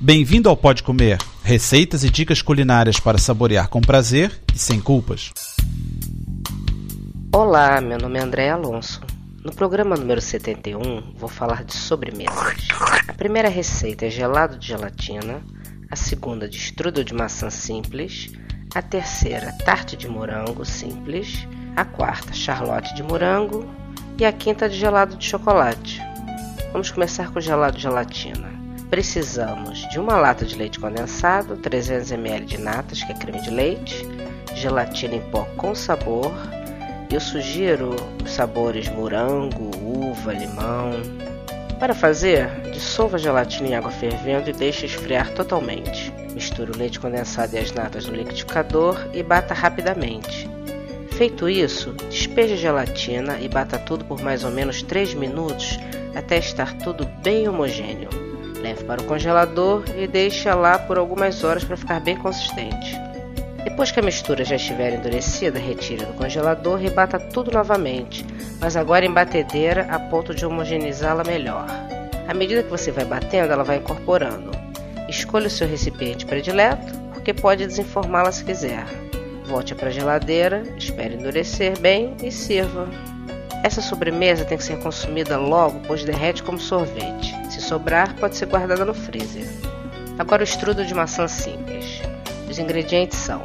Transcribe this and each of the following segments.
Bem-vindo ao Pode Comer, receitas e dicas culinárias para saborear com prazer e sem culpas. Olá, meu nome é André Alonso. No programa número 71, vou falar de sobremesas. A primeira receita é gelado de gelatina, a segunda de strudel de maçã simples, a terceira tarte de morango simples, a quarta charlotte de morango e a quinta de gelado de chocolate. Vamos começar com gelado de gelatina. Precisamos de uma lata de leite condensado, 300 ml de natas, que é creme de leite, gelatina em pó com sabor. Eu sugiro os sabores morango, uva, limão. Para fazer, dissolva a gelatina em água fervendo e deixe esfriar totalmente. Misture o leite condensado e as natas no liquidificador e bata rapidamente. Feito isso, despeje a gelatina e bata tudo por mais ou menos 3 minutos até estar tudo bem homogêneo. Leve para o congelador e deixe lá por algumas horas para ficar bem consistente. Depois que a mistura já estiver endurecida, retire do congelador e bata tudo novamente, mas agora em batedeira a ponto de homogeneizá-la melhor. À medida que você vai batendo, ela vai incorporando. Escolha o seu recipiente predileto, porque pode desenformá-la se quiser. Volte para a geladeira, espere endurecer bem e sirva. Essa sobremesa tem que ser consumida logo, pois derrete como sorvete. Sobrar, pode ser guardada no freezer. Agora o estrudo de maçã simples. Os ingredientes são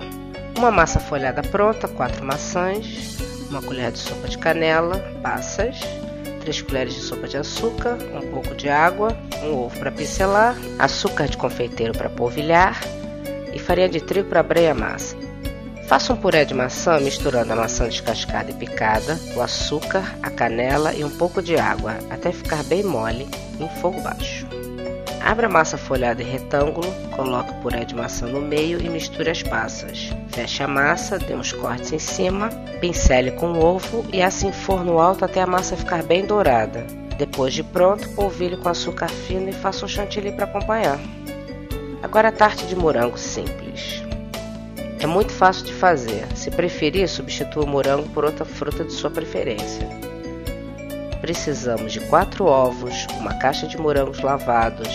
uma massa folhada pronta, 4 maçãs, uma colher de sopa de canela, passas, 3 colheres de sopa de açúcar, um pouco de água, um ovo para pincelar, açúcar de confeiteiro para polvilhar e farinha de trigo para abrir a massa. Faça um puré de maçã misturando a maçã descascada e picada, o açúcar, a canela e um pouco de água, até ficar bem mole, em fogo baixo. Abra a massa folhada em retângulo, coloque o puré de maçã no meio e misture as passas. Feche a massa, dê uns cortes em cima, pincele com o ovo e assim forno alto até a massa ficar bem dourada. Depois de pronto, polvilhe com açúcar fino e faça um chantilly para acompanhar. Agora a tarte de morango simples. É muito fácil de fazer. Se preferir, substitua o morango por outra fruta de sua preferência. Precisamos de 4 ovos, uma caixa de morangos lavados,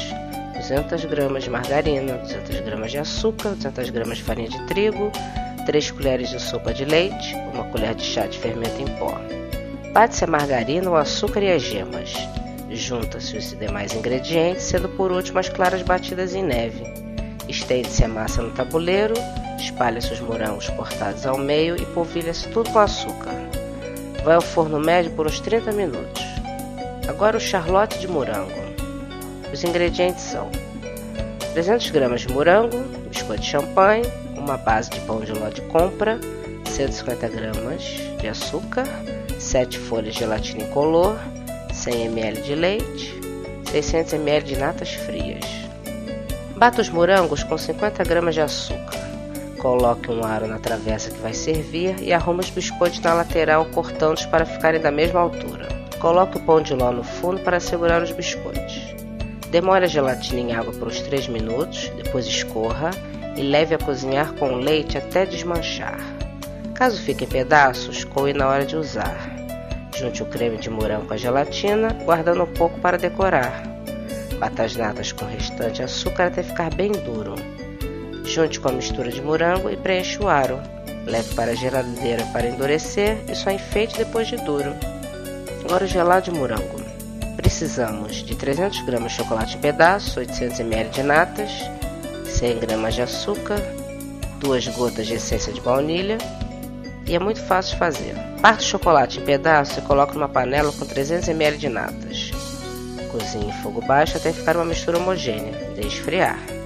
200 gramas de margarina, 200 gramas de açúcar, 200 gramas de farinha de trigo, 3 colheres de sopa de leite, uma colher de chá de fermento em pó. Bate-se a margarina, o açúcar e as gemas. Junta-se os demais ingredientes, sendo por último as claras batidas em neve. Estende-se a massa no tabuleiro, Espalhe-se os morangos cortados ao meio e polvilha-se tudo com açúcar. Vai ao forno médio por uns 30 minutos. Agora o charlotte de morango. Os ingredientes são 300 gramas de morango, biscoito de champanhe, uma base de pão de ló de compra, 150 gramas de açúcar, 7 folhas de gelatina incolor, 100 ml de leite, 600 ml de natas frias. Bata os morangos com 50 gramas de açúcar. Coloque um aro na travessa que vai servir e arrume os biscoitos na lateral cortando-os para ficarem da mesma altura. Coloque o pão de ló no fundo para segurar os biscoitos. Demore a gelatina em água por uns 3 minutos, depois escorra e leve a cozinhar com leite até desmanchar. Caso fique em pedaços, coe na hora de usar. Junte o creme de morango com a gelatina, guardando um pouco para decorar. Bata as natas com o restante açúcar até ficar bem duro. Junte com a mistura de morango e preencha o aro. Leve para a geladeira para endurecer e só enfeite depois de duro. Agora o gelado de morango. Precisamos de 300 gramas de chocolate em pedaços, 800 ml de natas, 100 gramas de açúcar, 2 gotas de essência de baunilha e é muito fácil de fazer. Parte o chocolate em pedaços e coloque numa panela com 300 ml de natas. Cozinhe em fogo baixo até ficar uma mistura homogênea. Deixe esfriar.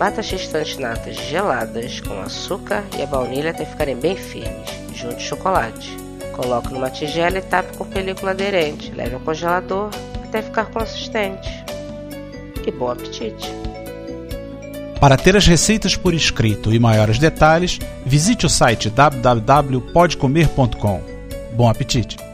Bata as restantes natas geladas com açúcar e a baunilha até ficarem bem firmes. Junte o chocolate. Coloque numa tigela e tape com película aderente. Leve ao congelador até ficar consistente. E bom apetite! Para ter as receitas por escrito e maiores detalhes, visite o site www.podcomer.com. Bom apetite!